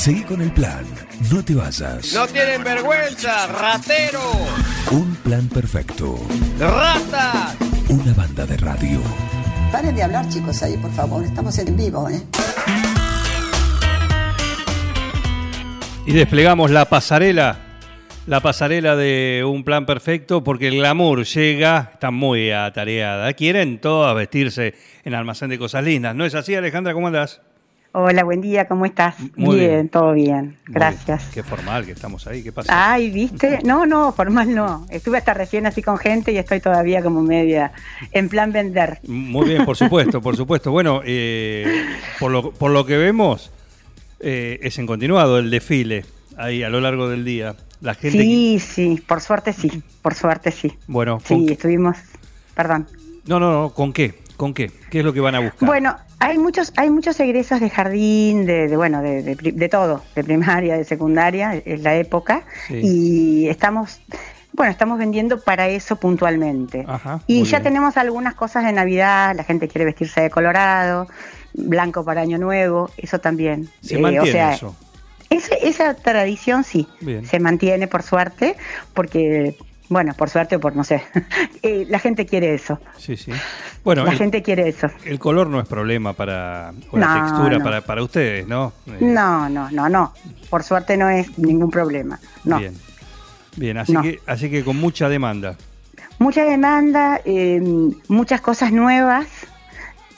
Seguí con el plan. No te vayas. No tienen vergüenza, ratero. Un plan perfecto. Rata. Una banda de radio. Paren de hablar, chicos, ahí, por favor. Estamos en vivo, ¿eh? Y desplegamos la pasarela, la pasarela de un plan perfecto, porque el glamour llega, está muy atareada. Quieren todas vestirse en almacén de cosas lindas. ¿No es así, Alejandra? ¿Cómo andás? Hola, buen día, ¿cómo estás? Muy bien, bien. todo bien, gracias. bien. Qué formal que estamos ahí, ¿qué pasa? Ay, ¿viste? No, no, formal no. Estuve hasta recién así con gente y estoy todavía como media en plan vender. Muy bien, por supuesto, por supuesto. Bueno, eh, por, lo, por lo que vemos, eh, es en continuado el desfile ahí a lo largo del día. La gente. Sí, sí, por suerte sí, por suerte sí. Bueno, ¿con Sí, qué? estuvimos, perdón. No, no, no, ¿con qué? ¿Con qué? ¿Qué es lo que van a buscar? Bueno, hay muchos, hay muchos egresos de jardín, de, de, bueno, de, de todo, de primaria, de secundaria, es la época, Sí. y estamos, bueno, estamos vendiendo para eso puntualmente. Ajá, y ya bien. tenemos algunas cosas de Navidad, la gente quiere vestirse de colorado, blanco para Año Nuevo, eso también. Se Eh, mantiene o sea, eso. esa tradición sí, Bien. se mantiene por suerte, porque, bueno, por suerte o por no sé, eh, la gente quiere eso, Sí, sí. Bueno, la el, gente quiere eso. el color no es problema para. o la textura no. Para, para ustedes, ¿no? Eh, No, no, no, no. Por suerte no es ningún problema. No. Bien. Bien, así, No. que, así que con mucha demanda. Mucha demanda, eh, muchas cosas nuevas,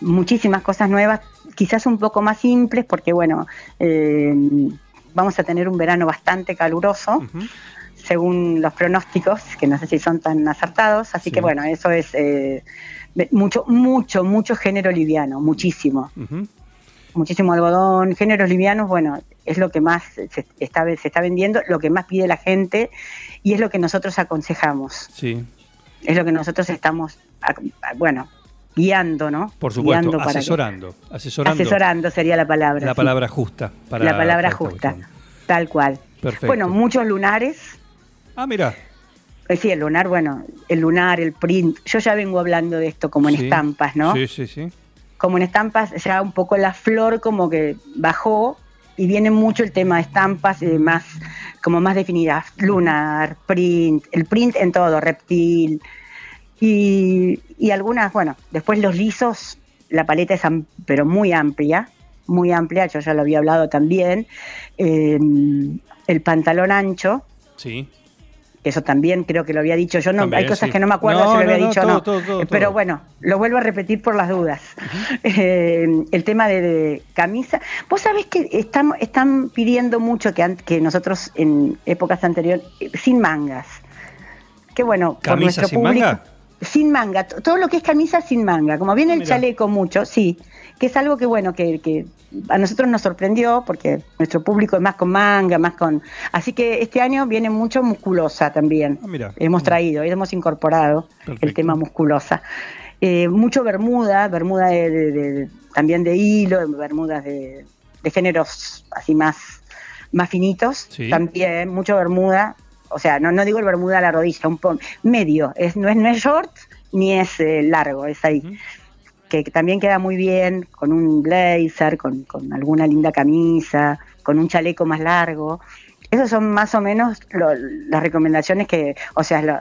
muchísimas cosas nuevas, quizás un poco más simples porque, bueno, eh, vamos a tener un verano bastante caluroso, Ujú. Según los pronósticos, que no sé si son tan acertados. Así Sí. que, bueno, eso es eh, mucho, mucho, mucho género liviano, muchísimo. Muchísimo algodón, géneros livianos, bueno, es lo que más se está, se está vendiendo, lo que más pide la gente y es lo que nosotros aconsejamos, Sí, es lo que nosotros estamos, bueno, guiando, ¿no? por supuesto. Guiando para que- Asesorando, asesorando. asesorando sería la palabra. La sí. palabra justa. Para, la palabra para justa, tal cual. Perfecto. Bueno, muchos lunares, Ah, mira. eh, sí, el lunar, bueno, el lunar, el print, yo ya vengo hablando de esto como en Sí. estampas, ¿no? Sí, sí, sí. como en estampas ya un poco la flor como que bajó y viene mucho el tema de estampas eh, más como más definidas, lunar, print, el print en todo, reptil y, y algunas, bueno, después los lisos, la paleta es pero muy amplia, muy amplia, yo ya lo había hablado también, eh, el pantalón ancho, Sí. Eso también creo que lo había dicho yo, no, También, hay cosas sí. que no me acuerdo No, si lo había no, dicho o no, todo, todo, pero todo. bueno, lo vuelvo a repetir por las dudas. Eh, el tema de, de camisa, vos sabés que estamos, están pidiendo mucho que, que nosotros en épocas anteriores, eh, sin mangas, que bueno, por ¿Camisa nuestro sin público, manga? sin manga, todo lo que es camisa sin manga, como viene el Mira. chaleco mucho, sí, que es algo que bueno, que, que a nosotros nos sorprendió porque nuestro público es más con manga, más con... Así que este año viene mucho musculosa también. Ah, mira. Hemos traído, hemos incorporado el tema musculosa. Eh, mucho bermuda, bermuda de, de- de- también de hilo, bermudas de, de géneros así más, más finitos, Sí. también, mucho bermuda, o sea, no, no digo el bermuda a la rodilla, un poco medio, es, no, es, no es short ni es eh, largo, es ahí. Que, que también queda muy bien con un blazer, con, con alguna linda camisa, con un chaleco más largo. Esas son más o menos lo- las recomendaciones que, o sea, lo,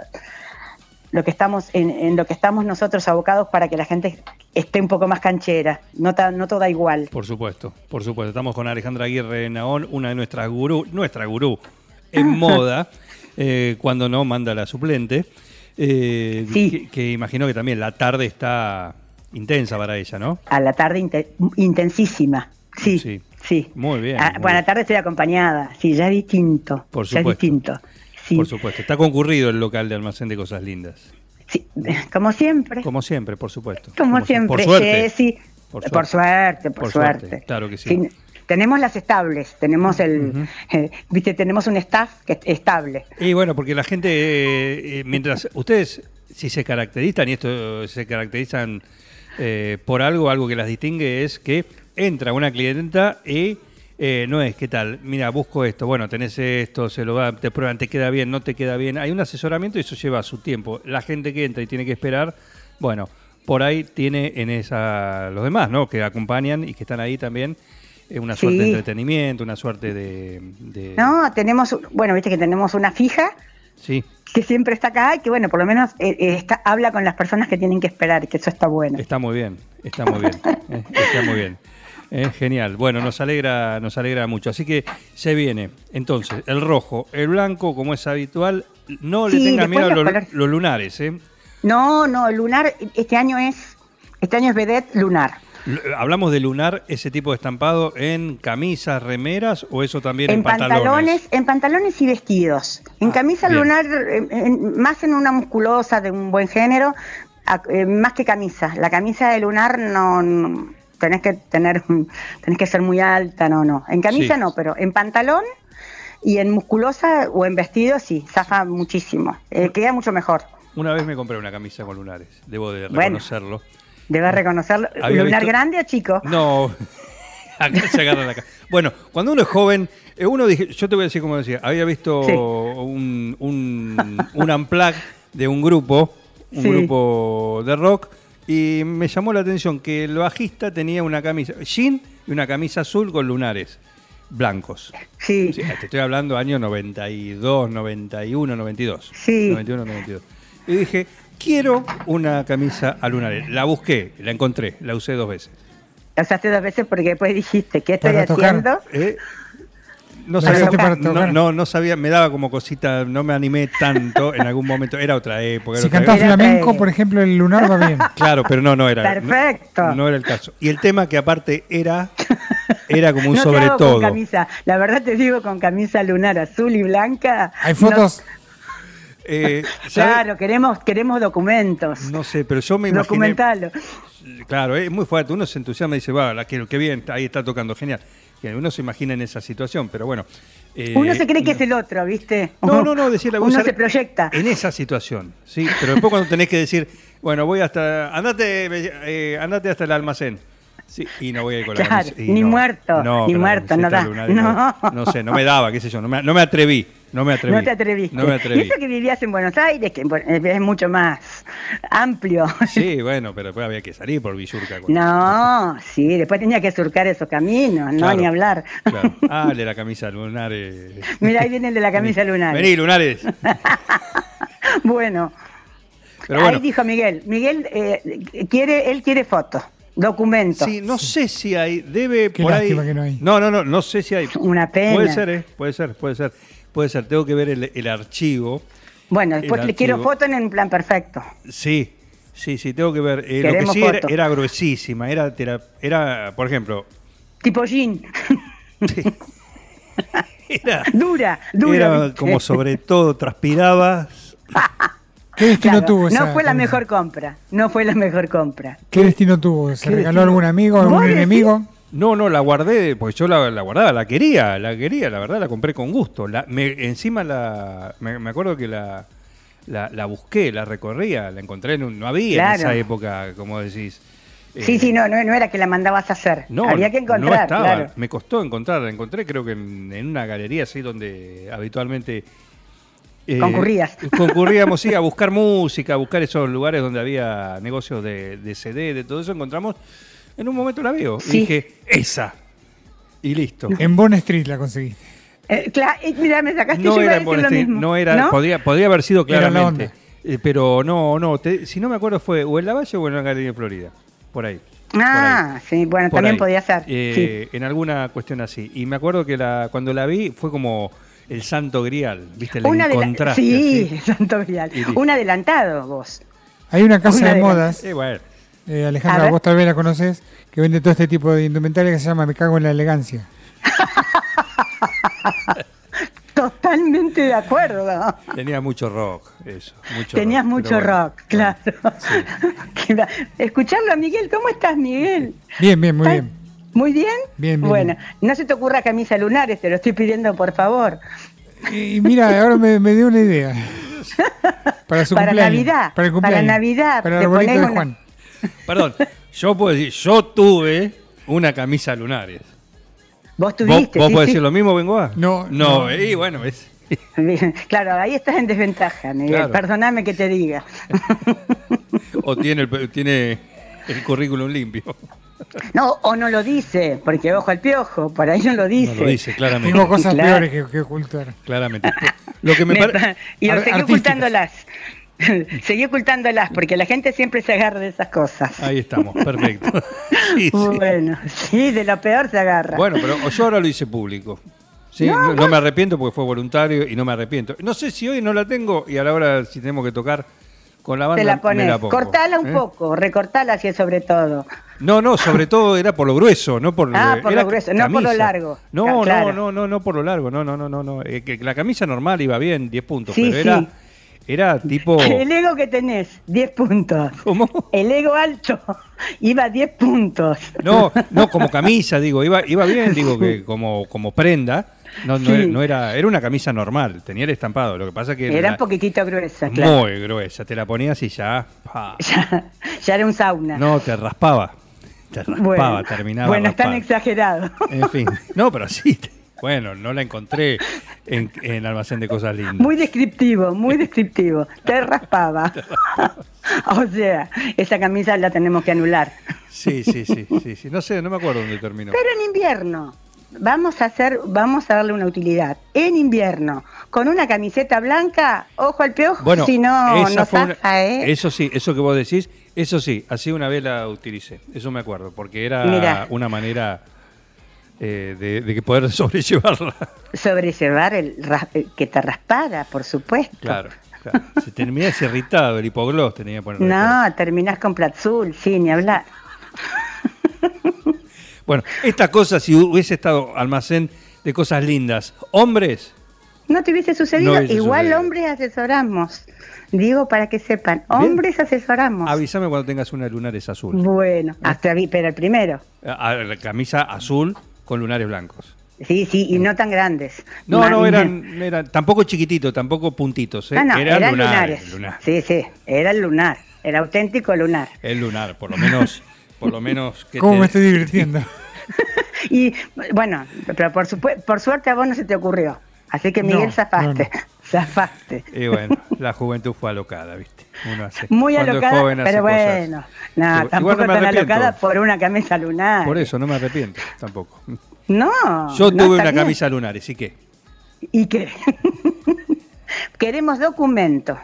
lo que estamos en, en lo que estamos nosotros abocados para que la gente esté un poco más canchera, no, ta- no toda igual. Por supuesto, por supuesto. Estamos con Alejandra Aguirre Naón, una de nuestras gurú, nuestra gurú en moda, eh, cuando no manda la suplente. eh, Sí. que, que imagino que también la tarde está intensa para ella, ¿no? A la tarde inte- intensísima, sí, Sí. sí. Muy bien, Ah, muy bueno, a la tarde estoy acompañada, sí, ya es distinto. Por Ya es supuesto. distinto. Sí, Por supuesto. Está concurrido el local de almacén de cosas lindas. sí, como siempre. Como siempre, por supuesto. Como, siempre, Por suerte. Jessy. Por Por suerte, por, suerte, suerte. claro que sí. tenemos las estables, tenemos el, eh, viste, tenemos un staff que es estable. Y bueno, porque la gente, eh, eh, mientras ustedes, si se caracterizan, y esto se caracterizan eh, por algo, algo que las distingue es que entra una clienta y eh, no es, ¿qué tal? Mira, busco esto, bueno, tenés esto, se lo da, te prueban, te queda bien, no te queda bien. Hay un asesoramiento y eso lleva su tiempo. La gente que entra y tiene que esperar, bueno, por ahí tiene en esa los demás, ¿no? Que acompañan y que están ahí también. Una Sí. suerte de entretenimiento, una suerte de... de- No, tenemos, bueno, viste que tenemos una fija Sí, que siempre está acá y que, bueno, por lo menos eh, eh, está, habla con las personas que tienen que esperar, que eso está bueno. está muy bien, está muy bien, eh, está muy bien. Eh, genial. Bueno, nos alegra, nos alegra mucho. Así que se viene. Entonces, el rojo, el blanco, como es habitual, no le tengan miedo a los los, colores. los lunares, ¿eh? No, no, lunar, este año es, este año es vedette lunar. L- ¿Hablamos de lunar, ese tipo de estampado en camisas, remeras o eso también en, En pantalones, en pantalones y vestidos. En Ah, camisa bien. lunar, en- más en una musculosa de un buen género, eh, más que camisa. La camisa de lunar no, no- tenés que tener, tenés que ser muy alta, no, no. En camisa Sí. no, pero en pantalón y en musculosa o en vestido sí, zafa muchísimo. Eh, queda mucho mejor. Una vez me compré una camisa con lunares, debo de Bueno. Reconocerlo. Debes reconocerlo. Había ¿Lunar visto- grande o chico? No, acá se agarra la cara. Bueno, cuando uno es joven, eh, uno dije, yo te voy a decir como decía, había visto Sí. un, un, un unplug de un grupo, un Sí. grupo de rock, y me llamó la atención que el bajista tenía una camisa, jean y una camisa azul con lunares blancos. Sí. Sí, te estoy hablando año 92, 91, 92. Sí. 91, 92. Y dije, quiero una camisa a lunares. La busqué, la encontré, la usé dos veces. La usaste dos veces porque después dijiste, ¿qué estoy haciendo? Eh, No sabía, no, no, no sabía, me daba como cosita, no me animé tanto en algún momento. Era otra época. era Si Era- flamenco, por ejemplo, el lunar va bien. Claro, pero no, no era. Perfecto. No, no era el caso. Y el tema que aparte era, era como un no te sobre hago todo. con camisa. La verdad te digo con camisa lunar azul y blanca. Hay no- fotos. Eh, claro, queremos queremos documentos. No sé, pero yo me imaginé. Documentalo. Claro, es muy fuerte. Uno se entusiasma y dice, va, la quiero, qué bien, ahí está tocando, genial. Uno se imagina en esa situación, pero bueno. eh, Uno se cree que no. es el otro, ¿viste? No, no, no, decía la Uno se proyecta. En esa situación, sí. Pero después cuando tenés que decir, bueno, voy hasta. Andate, eh, andate hasta el almacén. Sí, y no voy a ir con la Claro. Y ni no, muerto, no, ni la muerto, no camiseta da. lunar y no. No. no sé, no me daba, qué sé yo, no me, no me atreví. No me atreví. No te atreviste. No me Y atreví. eso que vivías en Buenos Aires, que bueno, es mucho más amplio. Sí, bueno, pero después había que salir por Villurca. cuando- No, sí, después tenía que surcar esos caminos, no Claro, ni hablar. Claro. Ah, el de la camisa lunares. Mira, ahí viene el de la camisa lunar. Vení, lunares. Bueno, Pero ahí dijo Miguel. Miguel eh, quiere, él quiere fotos, documentos. Sí, no sé si hay, debe Qué por ahí. lástima que no hay. No, no, no, no sé si hay. Una pena. Puede ser, ¿eh? Puede ser, puede ser. Puede ser, tengo que ver el, el archivo. Bueno, después El le quiero fotos en plan perfecto. Sí, sí, sí, tengo que ver. Eh, lo que Queremos sí era, foto. era gruesísima, era, era, por ejemplo, Tipo jean. era, dura, dura. era ¿viste? como sobre todo, transpirabas. ¿Qué destino Claro, tuvo esa No fue la mejor compra. No fue la mejor compra. ¿Qué destino tuvo? ¿Se ¿Qué regaló destino? a algún amigo, a ¿Vos algún decís? No, no, la guardé, porque yo la, la guardaba, la quería, la quería, la verdad, la compré con gusto. La, me- encima la, me, me acuerdo que la, la, la busqué, la recorría, la encontré, en un- no había en esa época, como decís. Sí, Eh, sí, no, no, no era que la mandabas a hacer. No, Había que no encontrar, estaba. claro. Me costó encontrarla. Encontré creo que en, en una galería así donde habitualmente... eh, Concurrías. Concurríamos, sí, a buscar música, a buscar esos lugares donde había negocios de, de CD, de todo eso. Encontramos, en un momento la veo. Y dije, esa. Y listo. En Bond Street la conseguiste. Eh, eh, mira, me sacaste No yo era a en Bond lo Street, mismo. no era, podía haber sido la claramente. Eh, pero no, no, te- si no me acuerdo fue o en la Valle o en la Galería de Florida. Por ahí. Ah, sí, bueno, Por también ahí. podía ser. Eh, En alguna cuestión así. Y me acuerdo que la, cuando la vi fue como el santo grial, ¿viste? La Una encontraste. sí, así. Santo Grial. Un adelantado vos. Hay una casa Una de de modas, Eh, bueno. Eh, Alejandra, vos tal vez la conoces, que vende todo este tipo de indumentaria que se llama Me cago en la elegancia. Totalmente de acuerdo. Tenía mucho rock, eso. Mucho Tenías rock, mucho bueno, rock, claro. Va- Escucharlo a Miguel, ¿cómo estás, Miguel? Bien, bien, muy ¿Estás bien. ¿Muy bien? Bien, bien, Bueno, bien. no se te ocurra camisa lunares, te lo estoy pidiendo por favor. Y mira, ahora me, me dio una idea. Para su Para cumpleaños. Navidad, Para el para cumpleaños. Navidad, Para el arbolito de una- Juan. Perdón, yo puedo decir, yo tuve una camisa lunares. Vos ¿Vos, tuviste. vos sí, podés sí. decir lo mismo, Bengoa? No, No, no. y bueno, es. Claro, ahí estás en desventaja, Miguel. Claro. Perdóname que te diga. o tiene el, tiene el currículum limpio. No, o no lo dice, porque ojo al piojo, por ahí no lo dice. No lo dice, claramente. Tengo cosas Claro. peores que, que ocultar. Claramente. Lo que me, Me pare- y Ar- seguí ocultándolas. seguí ocultándolas, porque la gente siempre se agarra de esas cosas. Ahí estamos, perfecto. Sí. Bueno, sí, de lo peor se agarra. Bueno, pero yo ahora lo hice público. Sí, no, no me arrepiento porque fue voluntario y no me arrepiento. No sé si hoy no la tengo y a la hora si tenemos que tocar con la banda Te la me pones. la pongo. Cortala un ¿eh? poco, recortala es sobre todo. No, no, sobre todo era por lo grueso, no por Ah, por lo grueso, no por lo largo. No, no, no, no, no por lo largo, no, no, no, no, no. Eh, que la camisa normal iba bien, 10 puntos, Sí, pero sí. era tipo El ego que tenés, 10 puntos. ¿Cómo? El ego alto iba a 10 puntos. No, no como camisa, digo, iba iba bien, digo que como como prenda. No, no, Sí. era, no era, era una camisa normal, tenía el estampado. Lo que pasa que Era la- un poquitito gruesa, claro. muy gruesa, te la ponías y ya, Ya, ya era un sauna. no, te raspaba, te raspaba, bueno, terminaba. bueno están raspando. exagerados. En fin, no, pero sí, te- bueno, no la encontré en, en almacén de cosas lindas. Muy descriptivo, muy descriptivo. Te raspaba. o sea, esa camisa la tenemos que anular. Sí, sí, sí, sí, sí, no sé, no me acuerdo dónde terminó. Pero en invierno, vamos a hacer, vamos a darle una utilidad. En invierno, con una camiseta blanca, ojo al Bueno, si no, no fue una- zafa, ¿eh? eso sí, eso que vos decís, eso sí, así una vez la utilicé, eso me acuerdo, porque era Mirá. una manera eh, de, de que poder sobrellevarla. Sobrellevar el eh, que te raspara, por supuesto. Claro, claro. Se terminás irritado, el hipoglós tenía que poner. No, terminás con Platzul, sí, ni hablar. Bueno, esta cosa, si hubiese estado almacén de cosas lindas, hombres, No te hubiese sucedido. No hubiese Igual sucedido. hombres asesoramos. Digo para que sepan, hombres asesoramos. avísame cuando tengas una lunares azul. Bueno, hasta vi, pero el primero. A- a- la camisa azul con lunares blancos. Sí, sí, y no tan grandes. No, no, eran, eran tampoco chiquititos, tampoco puntitos. ¿eh? No, no, eran, eran lunares. lunares. lunar. Sí, sí, era el lunar. Era auténtico lunar. El lunar, por lo menos, por lo menos que ¿Cómo te- me estoy divirtiendo? Y bueno, pero por, supue- por suerte a vos no se te ocurrió. Así que Miguel, No, zafaste. Zafaste. Y bueno, la juventud fue alocada, ¿viste? Uno hace- Muy alocada, joven pero bueno. No, tampoco no me tan alocada por una camisa lunar. Por eso no me arrepiento tampoco. No. Yo no, tuve una bien. camisa lunar, así que ¿Y qué? Queremos documento.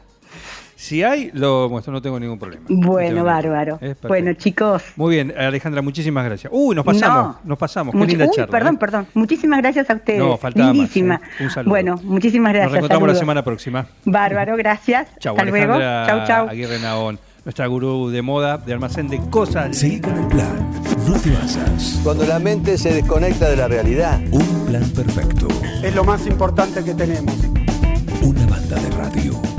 Si hay, lo muestro, no tengo ningún problema. No Bueno, bárbaro. Bueno, chicos. Muy bien, Alejandra, muchísimas gracias. Uy, nos pasamos, No. nos pasamos. Qué linda Uy, charla. perdón, ¿eh? perdón. Muchísimas gracias a ustedes. No, faltaba más. ¿eh? Un saludo. Bueno, muchísimas gracias. Nos reencontramos la semana próxima. Bárbaro, gracias. Chau, Hasta luego. Chau, chau. Aguirre Naón, nuestra gurú de moda de almacén de cosas. Seguí con el plan. No te vayas. Cuando la mente se desconecta de la realidad. Un plan perfecto. Es lo más importante que tenemos. Una banda de radio.